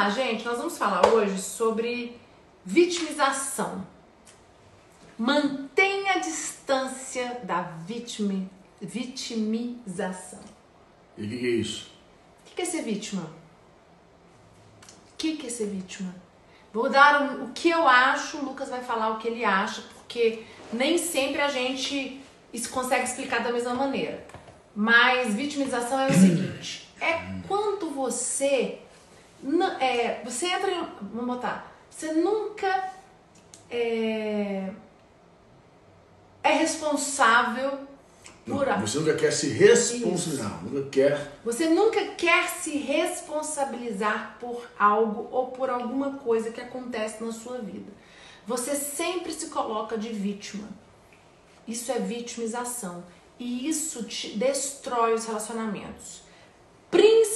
Ah, gente, nós vamos falar hoje sobre vitimização. Mantenha a distância da vitimi, vitimização. E o que, que é isso? O que é ser vítima? O que é ser vítima? Vou dar o, o que eu acho, o Lucas vai falar o que ele acha, porque nem sempre a gente isso consegue explicar da mesma maneira. Mas vitimização é o seguinte: é quando você é, você entra em. Vamos botar. Você nunca é, é responsável por Não, Você nunca quer se responsabilizar. Nunca quer. Você nunca quer se responsabilizar por algo ou por alguma coisa que acontece na sua vida. Você sempre se coloca de vítima. Isso é vitimização. E isso te destrói os relacionamentos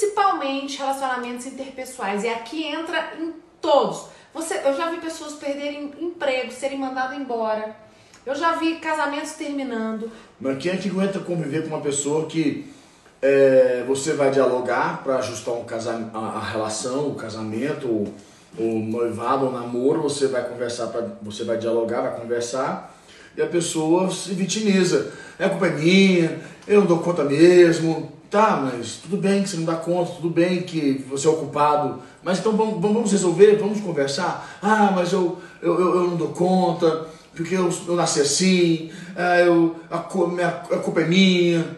principalmente relacionamentos interpessoais. E aqui entra em todos. Você, eu já vi pessoas perderem emprego, serem mandadas embora. Eu já vi casamentos terminando. Mas quem é que aguenta conviver com uma pessoa que é, você vai dialogar para ajustar um casa, a, a, relação, o casamento, o, o noivado, o namoro, você vai conversar, pra, você vai dialogar, vai conversar, e a pessoa se vitimiza. É culpa minha, eu não dou conta mesmo, Tá, mas tudo bem que você não dá conta, tudo bem que você é ocupado, mas então vamos, vamos resolver, vamos conversar. Ah, mas eu, eu, eu, eu não dou conta, porque eu, eu nasci assim, ah, eu, a, minha, a culpa é minha.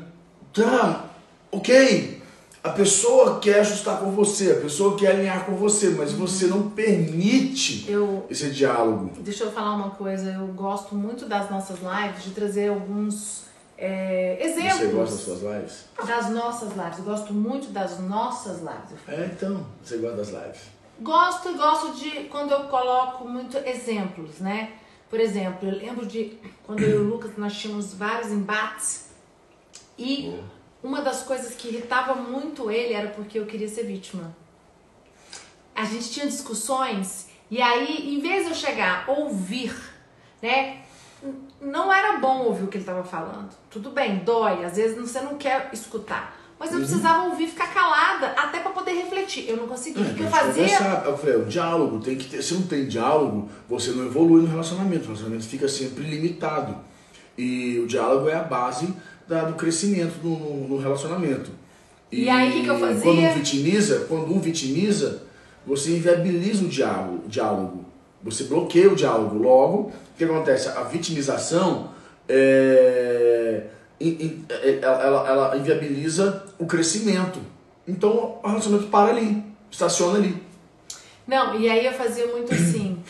Tá, ok. A pessoa quer ajustar com você, a pessoa quer alinhar com você, mas você não permite eu, esse diálogo. Deixa eu falar uma coisa, eu gosto muito das nossas lives de trazer alguns é, exemplos. Você gosta das suas lives? Das nossas lives. Eu gosto muito das nossas lives. É, então, você gosta das lives? Gosto e gosto de quando eu coloco muito exemplos, né? Por exemplo, eu lembro de quando eu e o Lucas nós tínhamos vários embates e uma das coisas que irritava muito ele era porque eu queria ser vítima. A gente tinha discussões e aí, em vez de eu chegar, ouvir, né? Não era bom ouvir o que ele estava falando. Tudo bem, dói, às vezes você não quer escutar. Mas eu uhum. precisava ouvir, ficar calada, até para poder refletir. Eu não conseguia. É, o que eu fazia? Eu falei, o diálogo tem que ter. Se não tem diálogo, você não evolui no relacionamento. O relacionamento fica sempre limitado. E o diálogo é a base da, do crescimento no, no, no relacionamento. E, e aí o que, que, eu fazia? Quando um vitimiza, quando um vitimiza, você inviabiliza o diálogo. O diálogo. Você bloqueia o diálogo. Logo, o que acontece? A vitimização é, é ela, ela inviabiliza o crescimento. Então o relacionamento para ali, estaciona ali. Não, e aí eu fazia muito assim.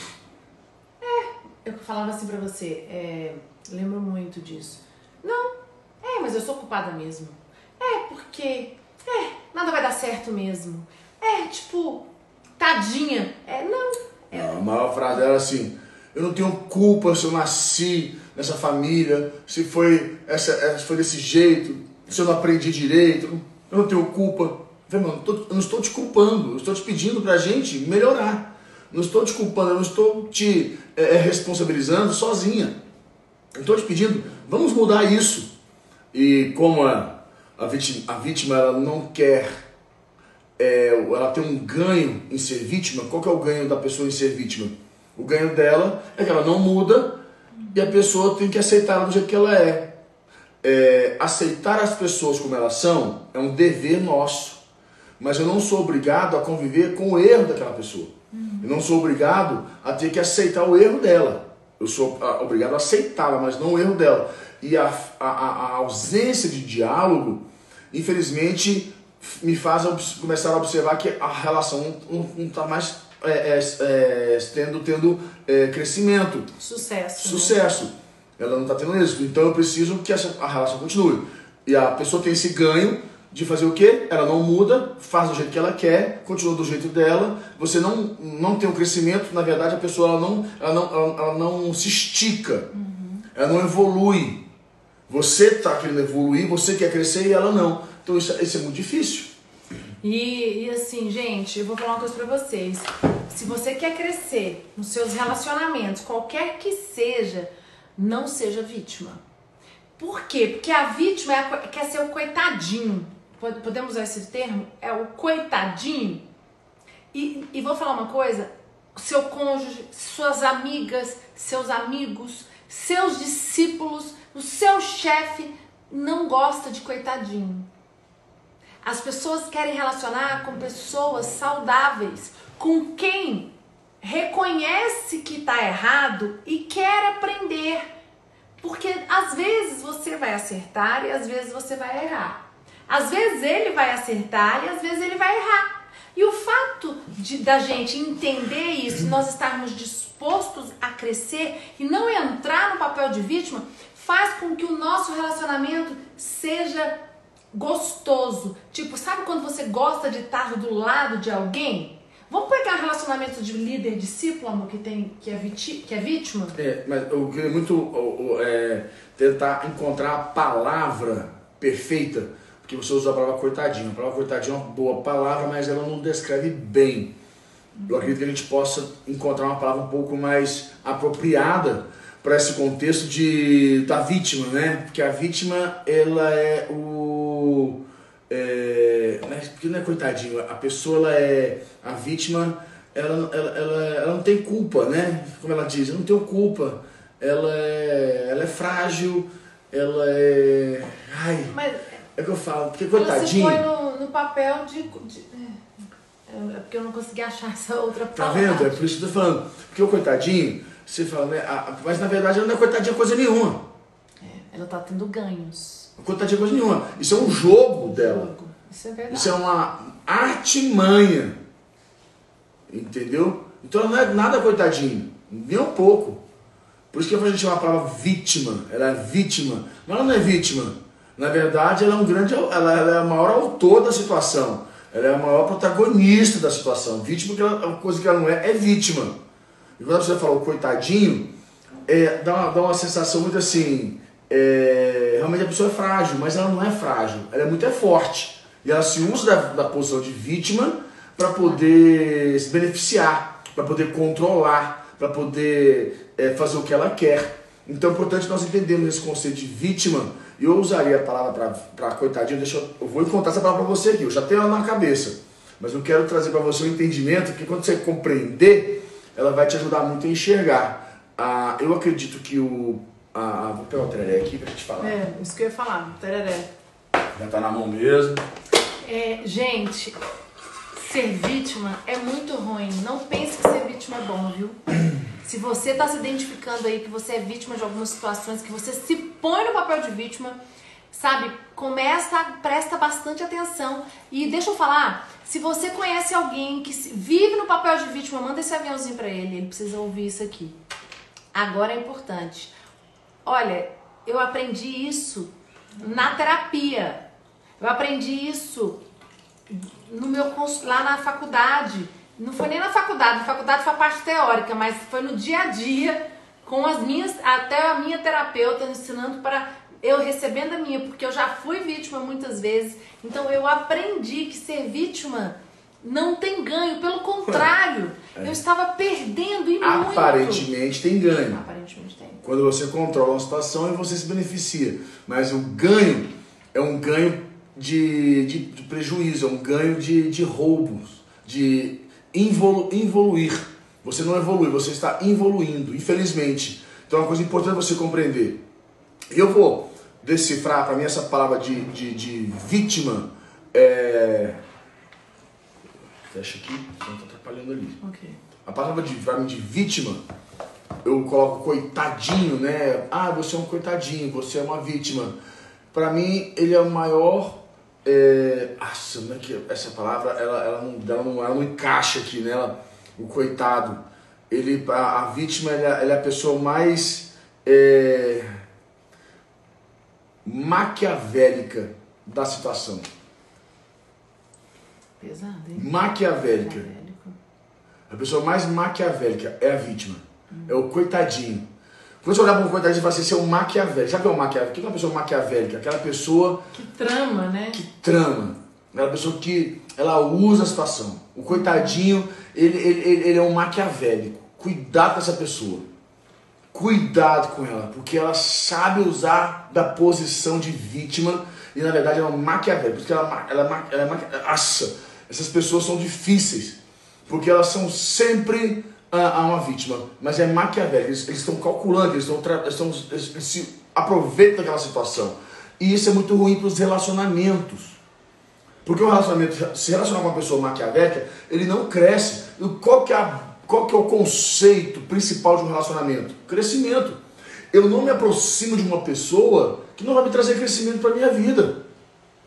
É, eu falava assim pra você, é, lembro muito disso. Não, é, mas eu sou culpada mesmo. É, porque, é, nada vai dar certo mesmo. É, tipo, tadinha. É, não, a maior frase era assim: eu não tenho culpa se eu nasci nessa família, se foi, essa, é, foi desse jeito, se eu não aprendi direito, eu não tenho culpa. Eu, mano, eu não estou te culpando, eu estou te pedindo para a gente melhorar. Não estou te culpando, eu não estou te é, é responsabilizando sozinha. Eu estou te pedindo, vamos mudar isso. E como a, a, vítima, a vítima ela não quer é, ela tem um ganho em ser vítima, qual que é o ganho da pessoa em ser vítima? O ganho dela é que ela não muda e a pessoa tem que aceitar ela do jeito que ela é. é. Aceitar as pessoas como elas são é um dever nosso, mas eu não sou obrigado a conviver com o erro daquela pessoa. Eu não sou obrigado a ter que aceitar o erro dela. Eu sou obrigado a aceitá-la, mas não o erro dela. E a, a, a ausência de diálogo, infelizmente, me faz começar a observar que a relação não está mais é, é, é, tendo, tendo é, crescimento. Sucesso. Né? Sucesso. Né? Ela não está tendo êxito. Então eu preciso que essa, a relação continue. E a pessoa tem esse ganho de fazer o quê? Ela não muda, faz do jeito que ela quer, continua do jeito dela. Você não, não tem um crescimento, na verdade a pessoa ela não, ela não, ela, ela não se estica, uhum. ela não evolui. Você está querendo evoluir, você quer crescer e ela não. Então isso, isso é muito difícil. E, e assim, gente, eu vou falar uma coisa pra vocês. Se você quer crescer nos seus relacionamentos, qualquer que seja, não seja vítima. Por quê? Porque a vítima é a, quer ser o coitadinho. Podemos usar esse termo? É o coitadinho E, e vou falar uma coisa: seu cônjuge, suas amigas, seus amigos, seus discípulos, o seu chefe não gosta de coitadinho. As pessoas querem relacionar com pessoas saudáveis, com quem reconhece que está errado e quer aprender. Porque às vezes você vai acertar e às vezes você vai errar. Às vezes ele vai acertar e às vezes ele vai errar. E o fato de da gente entender isso, nós estarmos dispostos a crescer e não entrar no papel de vítima, faz com que o nosso relacionamento seja gostoso. Tipo, sabe quando você gosta de estar do lado de alguém? Vamos pegar relacionamento de líder discípulo, amor, que tem que é, viti, que é vítima? É, mas eu queria muito é, tentar encontrar a palavra perfeita, porque você usou a palavra coitadinho. A palavra coitadinho é uma boa palavra, mas ela não descreve bem. Eu acredito que a gente possa encontrar uma palavra um pouco mais apropriada para esse contexto de da vítima, né? Porque a vítima ela é o é, né? porque não é coitadinho, a pessoa ela é a vítima, ela, ela, ela, ela não tem culpa, né? Como ela diz, eu não tenho culpa. Ela é, ela é frágil, ela é. Ai, Mas é que eu falo, porque ela se coitadinho. põe no, no papel de. de é, é porque eu não consegui achar essa outra Tá palavra. vendo? É por isso que eu tô falando. Porque o coitadinho, você fala, né? a- mas na verdade ela não é coitadinha coisa nenhuma. É, ela tá tendo ganhos. Coitadinha coisa nenhuma. Isso é um jogo dela. Isso é verdade. Isso é uma artimanha. Entendeu? Então ela não é nada coitadinho. Nem um pouco. Por isso que a gente chama a palavra vítima. Ela é vítima. Mas ela não é vítima. Na verdade, ela é um grande. Ela, ela é a maior autor da situação. Ela é a maior protagonista da situação. Vítima, que ela, uma coisa que ela não é, é vítima. E quando você falou coitadinho, é, dá, uma, dá uma sensação muito assim. é, a pessoa é frágil, mas ela não é frágil. Ela é muito é forte. E ela se usa da, da posição de vítima para poder se beneficiar, para poder controlar, para poder é, fazer o que ela quer. Então é importante nós entendermos esse conceito de vítima. Eu usaria a palavra para coitadinho, deixa eu, eu vou contar essa palavra para você aqui, eu já tenho ela na cabeça. Mas eu quero trazer para você um entendimento que quando você compreender, ela vai te ajudar muito a enxergar. Ah, eu acredito que o. Ah, vou pegar o tereré aqui pra gente falar. É, isso que eu ia falar. Tereré. Já tá na mão mesmo. É, gente, ser vítima é muito ruim. Não pense que ser vítima é bom, viu? Se você está se identificando aí que você é vítima de algumas situações, que você se põe no papel de vítima, sabe? Começa, presta bastante atenção. E deixa eu falar, se você conhece alguém que vive no papel de vítima, manda esse aviãozinho pra ele, ele precisa ouvir isso aqui. Agora é importante. Olha, eu aprendi isso na terapia. Eu aprendi isso no meu lá na faculdade. Não foi nem na faculdade, na faculdade foi a parte teórica, mas foi no dia a dia com as minhas, até a minha terapeuta ensinando para eu recebendo a minha, porque eu já fui vítima muitas vezes. Então eu aprendi que ser vítima não tem ganho, pelo contrário, eu estava perdendo e muito. Aparentemente tem ganho. Aparentemente tem. Quando você controla uma situação e você se beneficia. Mas o ganho é um ganho de, de, de prejuízo, é um ganho de, de roubos, de involu, evoluir. Você não evolui, você está evoluindo, infelizmente. Então é uma coisa importante você compreender. Eu vou decifrar para mim essa palavra de, de, de vítima. É... Fecha aqui, senão tá atrapalhando ali. Ok. A palavra de, de vítima, eu coloco coitadinho, né? Ah, você é um coitadinho, você é uma vítima. Pra mim, ele é o maior. É... Nossa, como é que essa palavra ela, ela, não, ela, não, ela não encaixa aqui, né? Ela- o coitado. Ele, a, a vítima ela, ela é a pessoa mais é, maquiavélica da situação. Pesado, hein? Maquiavélica. A pessoa mais maquiavélica é a vítima. É o coitadinho. Quando você olhar para um coitadinho, você fala assim, você é um maquiavélico. Sabe o que é um maquiavélico? O que é uma pessoa maquiavélica? Aquela pessoa Que trama, né? que trama. Aquela pessoa que ela usa a situação. O coitadinho, ele, ele, ele, é um maquiavélico. Cuidado com essa pessoa. Cuidado com ela, porque ela sabe usar da posição de vítima e na verdade ela é uma maquiavélica. Porque ela, ela, ela, ela, ela, nossa, essas pessoas são difíceis. porque elas são sempre a, a uma vítima, mas é maquiavélico. Eles, estão calculando, eles, estão, eles, estão, eles, eles se aproveitam daquela situação. E isso é muito ruim para os relacionamentos. Porque o relacionamento, se relacionar com uma pessoa maquiavélica, ele não cresce. E qual que, é a, qual que é o conceito principal de um relacionamento? Crescimento. Eu não me aproximo de uma pessoa que não vai me trazer crescimento para a minha vida.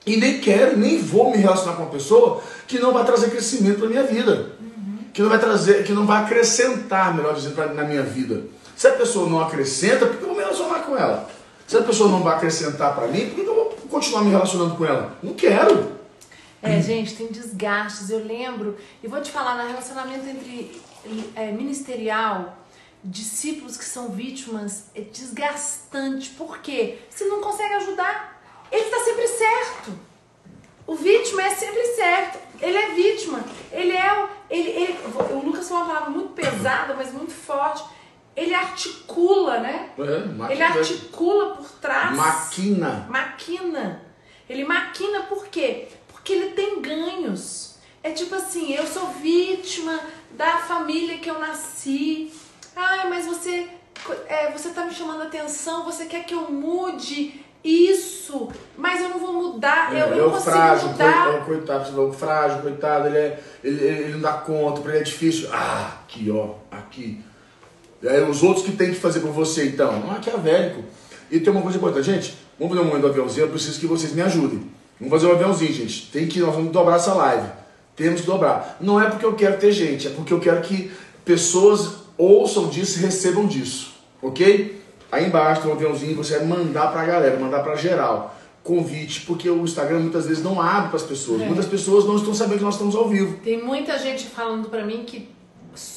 E nem quero, nem vou me relacionar com uma pessoa que não vai trazer crescimento para minha vida. Que não vai trazer, que não vai acrescentar, melhor dizendo, na minha vida. Se a pessoa não acrescenta, por que eu vou me relacionar com ela? Se a pessoa não vai acrescentar para mim, por que eu vou continuar me relacionando com ela? Não quero. É, gente, tem desgastes. Eu lembro, e vou te falar, no relacionamento entre é, ministerial, discípulos que são vítimas, é desgastante. Por quê? Você não consegue ajudar. Ele está sempre certo. O vítima é sempre certo. Ele é vítima. Ele é o. Ele, ele, o Lucas falou uma palavra muito pesada, mas muito forte ele articula, né? É, ele articula por trás. Maquina. Maquina. Ele maquina por quê? Porque ele tem ganhos. É tipo assim, eu sou vítima da família que eu nasci. Ai, mas você, é, você tá me chamando a atenção, você quer que eu mude isso, mas eu não vou mudar, é, eu, eu não consigo frágil, mudar. Coitado, coitado, frágil, coitado, ele, é, ele, ele não dá conta, pra ele é difícil. Ah, aqui ó, aqui é os outros que tem que fazer por você, então. Não, maquiavélico. E tem uma coisa importante, gente. Vamos fazer um momento do aviãozinho, eu preciso que vocês me ajudem. Vamos fazer um aviãozinho, gente. Tem que, nós vamos dobrar essa live. Temos que dobrar. Não é porque eu quero ter gente, é porque eu quero que pessoas ouçam disso e recebam disso. Ok? Aí embaixo tem um aviãozinho, você vai mandar pra galera, mandar pra geral. Convite, porque o Instagram muitas vezes não abre para as pessoas. É. Muitas pessoas não estão sabendo que nós estamos ao vivo. Tem muita gente falando para mim que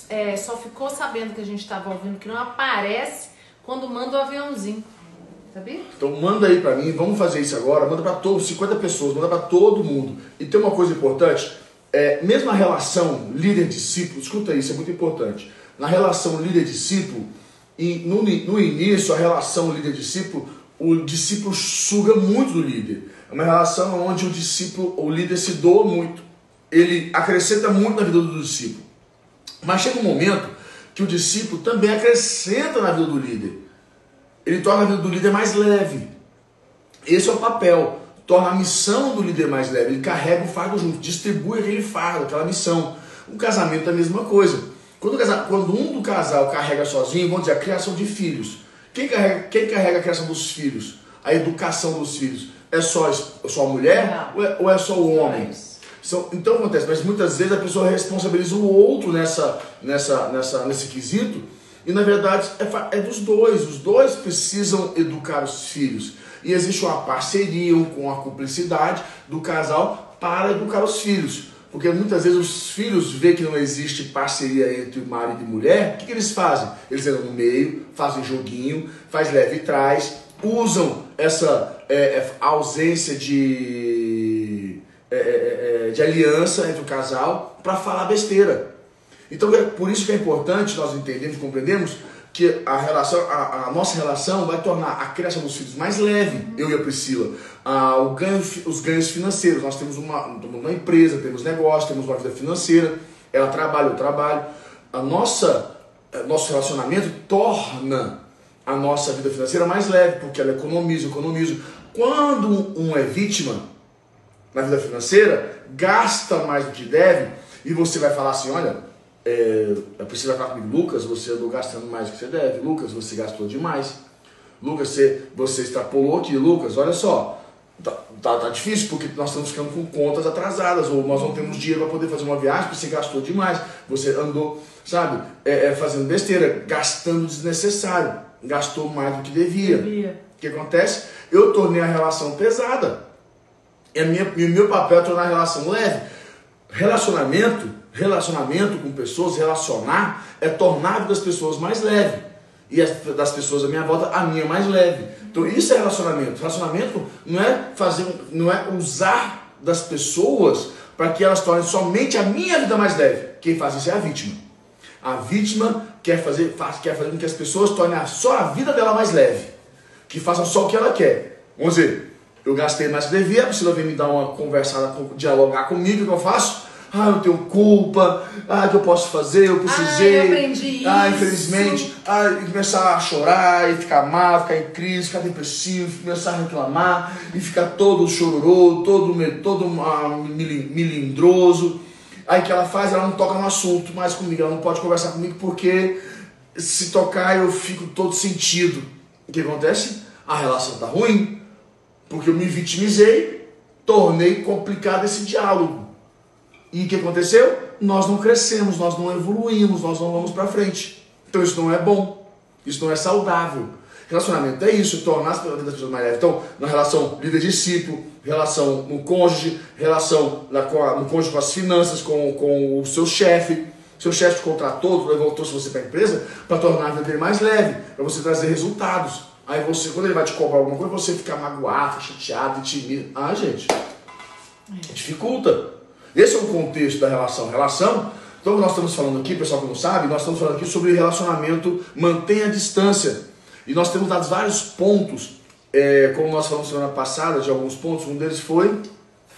é, só ficou sabendo que a gente estava ouvindo, que não aparece quando manda o aviãozinho. Sabia? Então manda aí para mim, vamos fazer isso agora, manda para todos, 50 pessoas, manda para todo mundo. E tem uma coisa importante, é, mesmo a relação líder-discípulo, escuta isso, é muito importante. Na relação líder-discípulo, no, no início, a relação líder-discípulo, o discípulo suga muito do líder. É uma relação onde o discípulo, o líder se doa muito. Ele acrescenta muito na vida do discípulo. Mas chega um momento que o discípulo também acrescenta na vida do líder. Ele torna a vida do líder mais leve. Esse é o papel. Torna a missão do líder mais leve. Ele carrega o fardo junto, distribui aquele fardo, aquela missão. O casamento é a mesma coisa. Quando, quando um do casal carrega sozinho, vamos dizer, a criação de filhos. Quem carrega, quem carrega a criação dos filhos? A educação dos filhos? É só, só a mulher ou é, ou é só o homem? São, então acontece, mas muitas vezes a pessoa responsabiliza o outro nessa, nessa, nessa, nesse quesito, e na verdade é, é dos dois, os dois precisam educar os filhos. E existe uma parceria com a cumplicidade do casal para educar os filhos. Porque muitas vezes os filhos veem que não existe parceria entre marido e mulher, o que, que eles fazem? Eles entram no meio, fazem joguinho, faz leve e traz, usam essa é, é ausência de é, é, é, de aliança entre o casal para falar besteira. Então é por isso que é importante nós entendermos, compreendemos que a relação, a, a, nossa relação vai tornar a criação dos filhos mais leve, eu e a Priscila. Ah, ganho, os ganhos financeiros, nós temos uma, uma empresa, temos negócio, temos uma vida financeira, ela trabalha, eu trabalho. A nossa, nosso relacionamento torna a nossa vida financeira mais leve, porque ela economiza, economiza. Quando um é vítima, na vida financeira, gasta mais do que deve, e você vai falar assim, olha, é, a Priscila vai falar comigo, Lucas, você andou gastando mais do que você deve, Lucas, você gastou demais, Lucas, você, você extrapolou aqui, Lucas, olha só, tá, tá, tá, difícil porque nós estamos ficando com contas atrasadas, ou nós não temos dinheiro para poder fazer uma viagem, porque você gastou demais, você andou, sabe, é, é, fazendo besteira, gastando desnecessário, gastou mais do que devia. devia. O que acontece? Eu tornei a relação pesada. A minha, e o meu papel é tornar a relação leve. Relacionamento, relacionamento com pessoas, relacionar, é tornar a vida das pessoas mais leve. E as, das pessoas à minha volta, a minha mais leve. Então isso é relacionamento. Relacionamento não é fazer, não é usar das pessoas para que elas tornem somente a minha vida mais leve. Quem faz isso é a vítima. A vítima quer fazer, faz, quer fazer com que as pessoas tornem só a vida dela mais leve. Que façam só o que ela quer. Vamos dizer, eu gastei mais que devia, a Priscila vem me dar uma conversada, dialogar comigo, o que eu faço? Ah, eu tenho culpa. Ah, que eu posso fazer? Eu precisei. Ah, eu aprendi Ah, isso. infelizmente. Ah, e começar a chorar, e ficar mal, ficar em crise, ficar depressivo, começar a reclamar, e ficar todo chororô, todo, todo ah, mili- milindroso. Aí o que ela faz? Ela não toca no assunto mais comigo, ela não pode conversar comigo porque se tocar eu fico todo sentido. O que acontece? A relação tá ruim, porque eu me vitimizei, tornei complicado esse diálogo. E o que aconteceu? Nós não crescemos, nós não evoluímos, nós não vamos para frente. Então isso não é bom, isso não é saudável. Relacionamento é isso, tornar as pessoas mais leves. Então, na relação líder-discípulo, relação no cônjuge, relação na, no cônjuge com as finanças, com, com o seu chefe. Seu chefe te contratou, levou trouxe você para a empresa para tornar a vida dele mais leve, para você trazer resultados. Aí você, quando ele vai te cobrar alguma coisa, você fica magoado, chateado, tímido. Ah, gente, dificulta. Esse é o contexto da relação. Relação, então nós estamos falando aqui, pessoal que não sabe, nós estamos falando aqui sobre relacionamento, mantenha a distância. E nós temos dado vários pontos, é, como nós falamos semana passada, de alguns pontos, um deles foi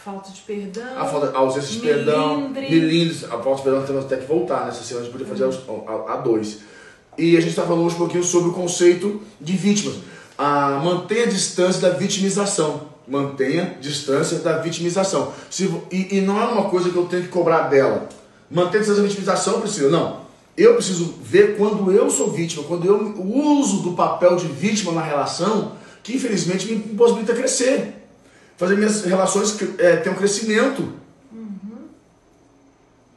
Falta de perdão. a, falta, a ausência de perdão, Milindre. milindres, a falta de perdão temos até que voltar, nessa semana a gente podia fazer aos- a, a dois. E a gente está falando hoje um pouquinho sobre o conceito de vítimas. A, mantenha a distância da vitimização. Mantenha distância da vitimização. Se, e, e não é uma coisa que eu tenho que cobrar dela. Manter distância da vitimização, Priscila, não. Eu preciso ver quando eu sou vítima, quando eu uso do papel de vítima na relação, que infelizmente me possibilita crescer fazer minhas relações é, ter um crescimento.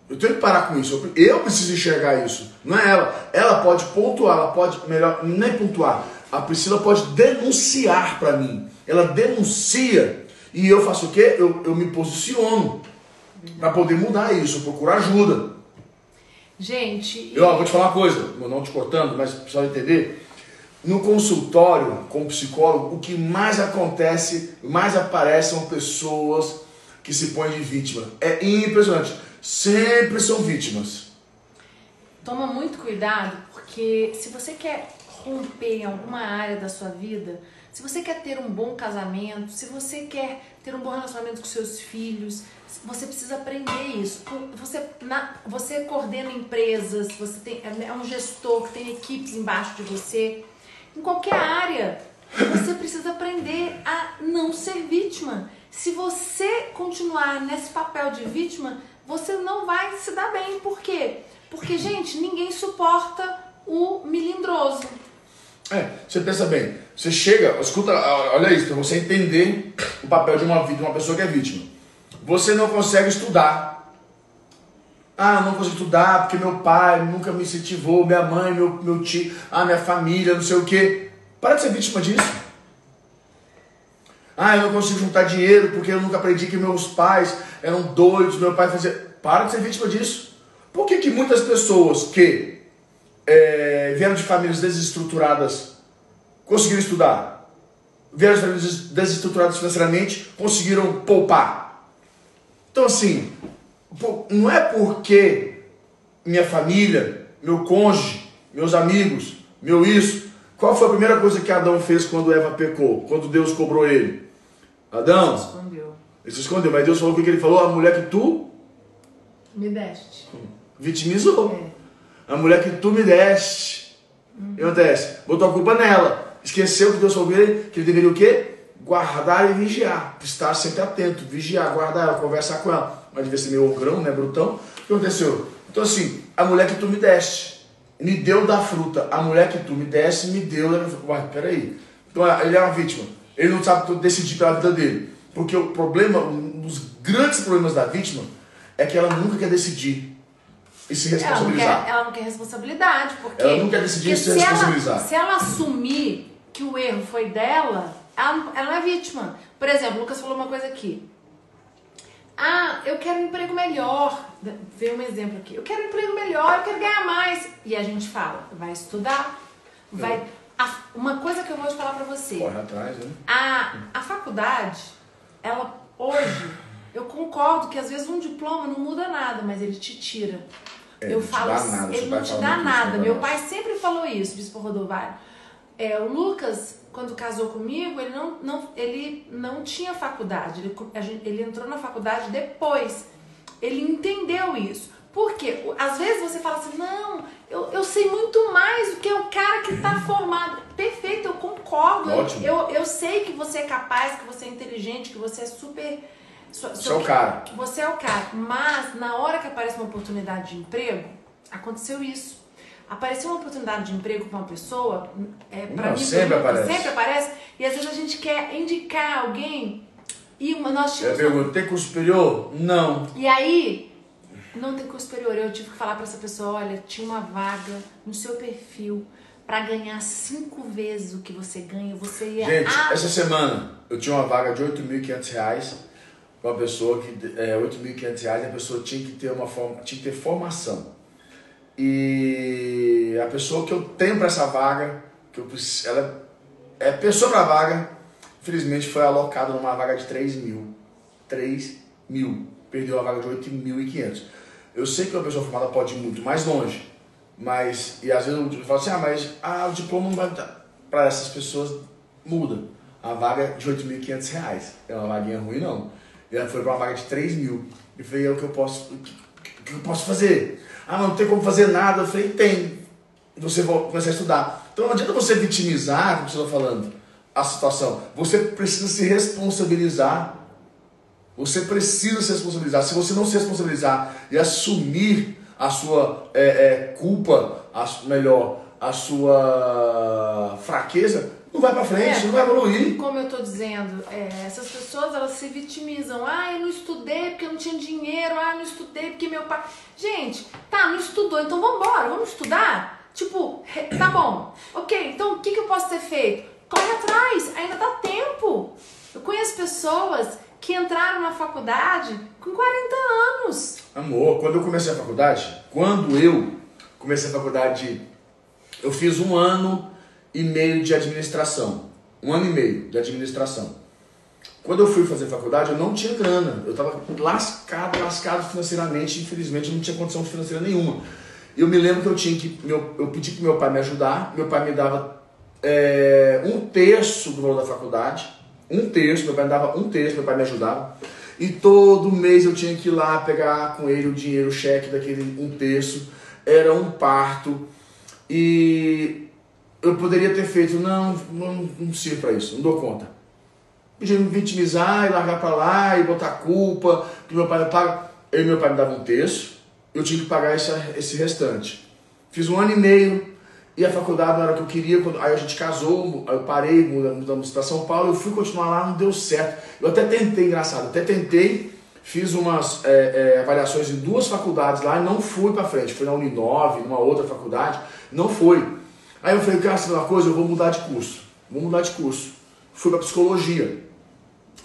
Eu tenho que parar com isso. Eu preciso enxergar isso. Não é ela. Ela pode pontuar, ela pode, melhor, nem pontuar. A Priscila pode denunciar para mim. Ela denuncia. E eu faço o quê? Eu, eu me posiciono para poder mudar isso. Eu procuro ajuda. Gente, Eu ó, vou te falar uma coisa, não te cortando, mas precisa entender. No consultório com o psicólogo, o que mais acontece, mais aparecem são pessoas que se põem de vítima. É impressionante. Sempre são vítimas. toma muito cuidado, porque se você quer romper em alguma área da sua vida, se você quer ter um bom casamento, se você quer ter um bom relacionamento com seus filhos, você precisa aprender isso. Você, na- você coordena empresas, você tem, é um gestor que tem equipes embaixo de você. Em qualquer área, você precisa aprender a não ser vítima. Se você continuar nesse papel de vítima, você não vai se dar bem. Por quê? Porque, gente, ninguém suporta o milindroso. É, você pensa bem. Você chega, escuta, olha isso, para você entender o papel de uma, de uma pessoa que é vítima. Você não consegue estudar. Ah, não consigo estudar porque meu pai nunca me incentivou, minha mãe, meu, meu tio, ah, minha família, não sei o quê. Para de ser vítima disso. Ah, eu não consigo juntar dinheiro porque eu nunca aprendi que meus pais eram doidos, meu pai fazia. Para de ser vítima disso. Por que, que muitas pessoas que é, vieram de famílias desestruturadas conseguiram estudar? Vieram de famílias desestruturadas financeiramente, conseguiram poupar. Então, assim, não é porque minha família, meu cônjuge, meus amigos, meu isso. Qual foi a primeira coisa que Adão fez quando Eva pecou? Quando Deus cobrou ele? Adão, Escondeu. ele se escondeu, mas Deus falou o que ele falou? A mulher que tu Me deste. vitimizou. É. A mulher que tu me deste. O que acontece? Botou a culpa nela. Esqueceu que Deus falou ele que ele deveria o quê? Guardar e vigiar. Estar sempre atento. Vigiar, guardar ela, conversar com ela. Mas devia ser meio ogrão, né, brutão? O que aconteceu? Então assim, a mulher que tu me deste. Me deu da fruta. A mulher que tu me deste me deu da fruta. Uai, peraí. Então ele é uma vítima. Ele não sabe decidir pela vida dele. Porque o problema, um dos grandes problemas da vítima é que ela nunca quer decidir e se Ela não, responsabilizar. quer, ela não quer responsabilidade, porque, Ela não quer decidir porque se se responsabilizar. Ela, se ela assumir que o erro foi dela, ela, não- ela não é vítima. Por exemplo, o Lucas falou uma coisa aqui. Ah, eu quero um emprego melhor. Veio um exemplo aqui. Eu quero um emprego melhor, eu quero ganhar mais. E a gente fala, vai estudar, vai. a- uma coisa que eu vou te falar pra você. Corre atrás, né? A, a faculdade, ela hoje, eu concordo que às vezes um diploma não muda nada, mas ele te tira. É, eu falo, assim, nada, ele não te dá muito isso, nada. né, Meu pai sempre falou isso, Bispo Rodovário. É, o Lucas, quando casou comigo, ele não, não, ele não tinha faculdade. Ele, gente- ele entrou na faculdade depois. ele entendeu isso. Porque às vezes você fala assim, não, eu, eu sei muito mais do que o cara que está formado. Perfeito, eu concordo. Ótimo. Eu, eu sei que você é capaz, que você é inteligente, que você é super. Você é o cara. Você é o cara. Mas na hora que aparece uma oportunidade de emprego, aconteceu isso. Apareceu uma oportunidade de emprego para uma pessoa, é, para mim, sempre aparece. sempre aparece, e às vezes a gente quer indicar alguém e nós tínhamos. Eu pergunto, tem curso superior? Não. E aí, não tem curso superior. Eu tive que falar para essa pessoa: olha, tinha uma vaga no seu perfil para ganhar cinco vezes o que você ganha. Você ia. Gente, ah, essa semana eu tinha uma vaga de R$ 8.500 para uma pessoa que. É, R$ 8.500 e a pessoa tinha que ter uma forma, tinha que ter formação. E a pessoa que eu tenho para essa vaga, que eu, ela é pessoa para vaga, infelizmente foi alocada numa vaga de 3 mil. 3 mil. Perdeu a vaga de 8.500. Eu sei que uma pessoa formada pode ir muito mais longe, mas, e às vezes eu falo assim, ah, mas ah, o diploma não vai. Para essas pessoas, muda. A vaga de 8.500 reais. É uma vaguinha ruim, não. E ela foi para uma vaga de 3 mil. E falei, é o que eu posso, o que, o que eu posso fazer? Ah, não tem como fazer nada. Eu falei, tem. Você vai começar a estudar. Então não adianta você vitimizar, como você está falando, a situação. Você precisa se responsabilizar você precisa se responsabilizar. Se você não se responsabilizar e assumir a sua é, é, culpa, a, melhor, a sua fraqueza, não vai para frente, é, não vai evoluir. Como eu estou dizendo, é, essas pessoas elas se vitimizam. Ah, eu não estudei porque eu não tinha dinheiro. Ah, eu não estudei porque meu pai. Gente, tá, não estudou, então vamos embora, vamos estudar? Tipo, tá bom, ok, então o que, que eu posso ter feito? Corre atrás, ainda dá tempo. Eu conheço pessoas que entraram na faculdade com 40 anos. Amor, quando eu comecei a faculdade, quando eu comecei a faculdade, eu fiz um ano e meio de administração. Um ano e meio de administração. Quando eu fui fazer faculdade, eu não tinha grana. Eu estava lascado, lascado financeiramente. Infelizmente, não tinha condição financeira nenhuma. Eu me lembro que eu tinha que. Meu, eu pedi para meu pai me ajudar. Meu pai me dava é, um terço do valor da faculdade um terço, meu pai me dava um terço, meu pai me ajudava. E todo mês eu tinha que ir lá pegar com ele o dinheiro, o cheque daquele um terço. Era um parto. E eu poderia ter feito, não, não, não sirvo para isso, não dou conta. Podia me vitimizar e largar para lá e botar culpa, que meu pai não paga. Ele e meu pai me davam um terço, eu tinha que pagar esse, esse restante. Fiz um ano e meio e a faculdade não era o que eu queria, quando, aí a gente casou, eu parei, mudamos para São Paulo, eu fui continuar lá, não deu certo. Eu até tentei, engraçado, até tentei, fiz umas é, é, avaliações em duas faculdades lá e não fui para frente. Fui na Uninove, numa outra faculdade, não foi. Aí eu falei, cara, sabe uma coisa, eu vou mudar de curso. Vou mudar de curso. Fui para psicologia.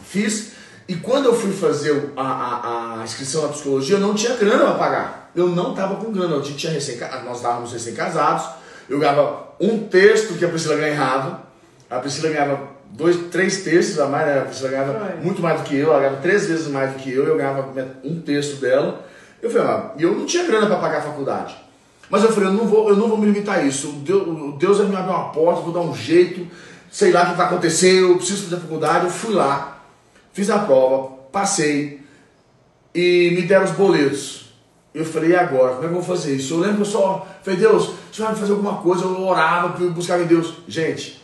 Fiz, e quando eu fui fazer a, a, a inscrição na psicologia, eu não tinha grana para pagar. Eu não estava com grana, eu tinha recém, nós estávamos recém-casados, eu ganhava um terço do que a Priscila ganhava. A Priscila ganhava dois, três terços a mais, né? A Priscila ganhava muito mais do que eu, ela ganhava três vezes mais do que eu, eu ganhava um terço dela. Eu falei, ah, e eu não tinha grana para pagar a faculdade. Mas eu falei, eu não vou, eu não vou me limitar a isso. Deus, Deus vai me abrir uma porta, vou dar um jeito, sei lá o que vai acontecer, eu preciso fazer faculdade. Eu fui lá, fiz a prova, passei e me deram os boletos. Eu falei, e agora? Como é que eu vou fazer isso? Eu lembro que eu só falei, Deus, você vai fazer alguma coisa, eu orava, buscava em Deus. Gente,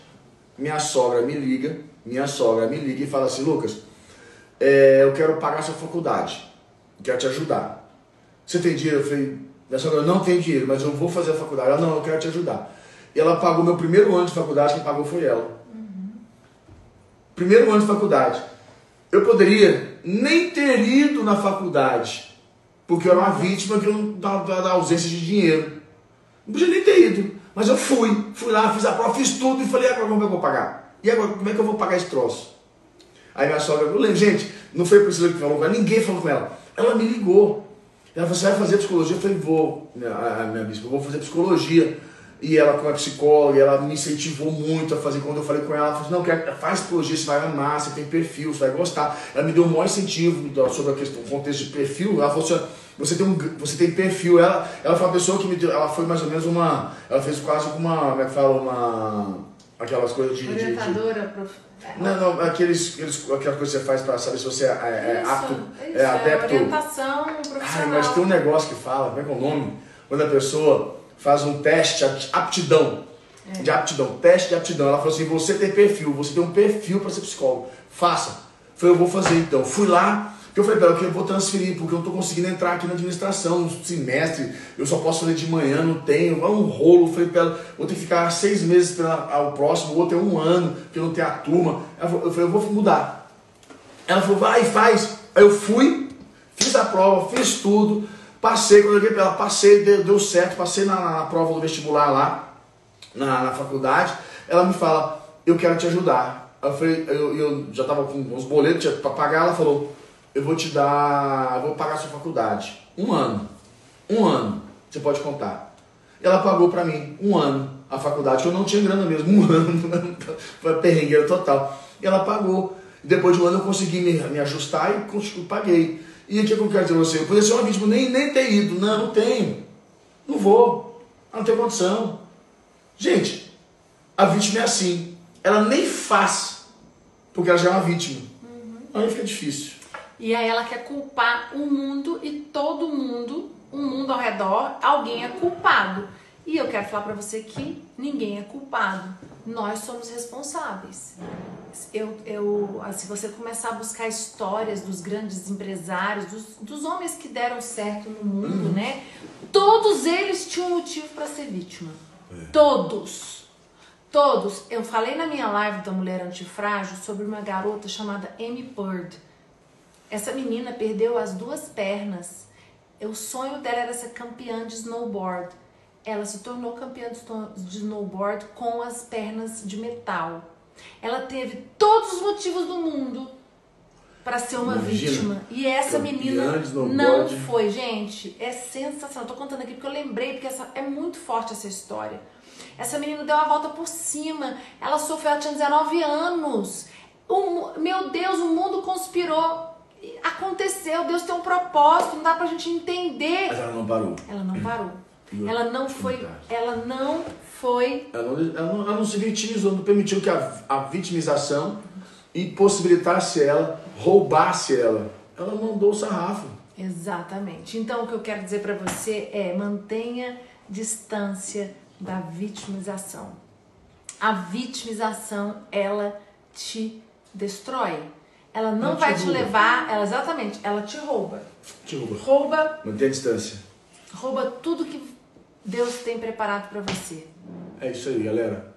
minha sogra me liga, minha sogra me liga e fala assim, Lucas, é, eu quero pagar sua faculdade, quero te ajudar. Você tem dinheiro? Eu falei, minha sogra, não tem dinheiro, mas eu vou fazer a faculdade. Ela, não, eu quero te ajudar. E ela pagou meu primeiro ano de faculdade, quem pagou foi ela. Uhum. Primeiro ano de faculdade. Eu poderia nem ter ido na faculdade, porque eu era uma vítima da, da, da ausência de dinheiro. Não podia nem ter ido. Mas eu fui. Fui lá, fiz a prova, fiz tudo e falei, agora como é que eu vou pagar? E agora, como é que eu vou pagar esse troço? Aí minha sogra, eu lembro, gente, não foi Priscila que falou com ela, ninguém falou com ela. Ela me ligou. Ela falou, você vai fazer psicologia? Eu falei, vou, minha, minha bispa, vou fazer psicologia. E ela, como é psicóloga, ela me incentivou muito a fazer. Quando eu falei com ela, ela falou assim, não, faz psicologia, você vai amar, você tem perfil, você vai gostar. Ela me deu um maior incentivo sobre a questão, o contexto de perfil. Ela falou assim, você tem, um, você tem perfil. Ela, ela foi uma pessoa que me deu, ela foi mais ou menos uma, ela fez quase uma, como é que fala, uma, Aquelas coisas de. de- de- Orientadora, prof... Não, não, aqueles, aqueles, aquela coisa que você faz pra saber se você é, é, é Isso, apto, isso, é adepto. orientação profissional. Ai, mas tem um negócio que fala, como é que é o nome? Quando a pessoa faz um teste de aptidão. É. De aptidão, teste de aptidão. Ela falou assim: você tem perfil, você tem um perfil para ser psicólogo. Faça. Falei, eu vou fazer então. Fui lá, que eu falei pra ela que eu vou transferir, porque eu tô conseguindo entrar aqui na administração, no semestre, eu só posso fazer de manhã, não tenho, é um rolo. Eu falei pra ela, vou ter que ficar seis meses para o próximo, o outro é um ano, porque não tem a turma. Ela falou- Eu falei, eu vou mudar. Ela falou, vai, faz. Aí eu fui, fiz a prova, fiz tudo, passei, quando eu liguei pra ela, passei, deu, deu certo, passei na, na prova do vestibular lá, na, na faculdade. Ela me fala, eu quero te ajudar. Eu falei, eu, eu já tava com uns boletos pra pagar, ela falou, eu vou te dar, eu vou pagar a sua faculdade. Um ano. Um ano, você pode contar. Ela pagou pra mim um ano a faculdade, que eu não tinha grana mesmo, um ano, foi perrengueira total. E ela pagou. Depois de um ano eu consegui me, me ajustar e paguei. E o que eu quero dizer você? Eu podia ser uma vítima, nem, nem ter ido. Não, não tenho. Não vou. Não tenho condição. Gente, a vítima é assim. Ela nem faz, porque ela já é uma vítima. Aí fica difícil. E aí ela quer culpar o mundo e todo mundo, o mundo ao redor, alguém é culpado. E eu quero falar pra você que ninguém é culpado. Nós somos responsáveis. Eu, eu, ah, se você começar a buscar histórias dos grandes empresários, dos, dos homens que deram certo no mundo, né? Todos eles tinham motivo para ser vítima. Todos. Todos. Eu falei na minha live da Mulher Antifrágil sobre uma garota chamada Amy Bird. Essa menina perdeu as duas pernas. O sonho dela era ser campeã de snowboard. Ela se tornou campeã de sno- de snowboard com as pernas de metal. Ela teve todos os motivos do mundo para ser uma Imagina, vítima. E essa menina não foi, gente. É sensacional. Tô contando aqui porque eu lembrei, porque essa, é muito forte essa história. Essa menina deu a volta por cima. Ela sofreu, ela tinha 19 anos. O meu Deus, o mundo conspirou. Aconteceu, Deus tem um propósito, não dá pra gente entender. Mas ela não parou. Ela não parou. Outra, Ela não foi. Ela não foi. Ela não, ela não, ela não se vitimizou, não permitiu que a, a vitimização impossibilitasse ela, roubasse ela. Ela mandou o sarrafo. Exatamente. Então o que eu quero dizer pra você é mantenha distância da vitimização. A vitimização ela te destrói. Ela não te vai te rouba. levar, ela exatamente, ela te rouba. Te rouba. Rouba, Mantenha a distância. rouba tudo que Deus tem preparado pra você. É isso aí, galera.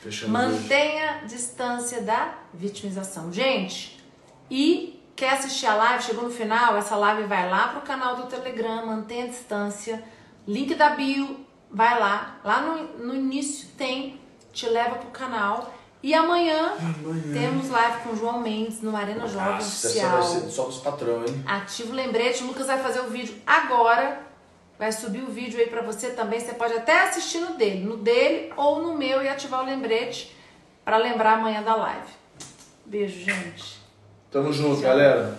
Fechamos hoje. Mantenha distância da vitimização. Gente, e quer assistir a live? Chegou no final, essa live vai lá pro canal do Telegram, mantenha distância. Link da bio, vai lá. Lá no, no início tem, te leva pro canal. E amanhã, Amanhã. temos live com o João Mendes no Arena Jovem Nossa, essa vai Oficial. ser só dos patrão, hein? Ativa o lembrete, o Lucas vai fazer o vídeo agora. Vai subir o vídeo aí pra você também. Você pode até assistir no dele, no dele ou no meu e ativar o lembrete pra lembrar amanhã da live. Beijo, gente. Tamo junto, Tchau. galera.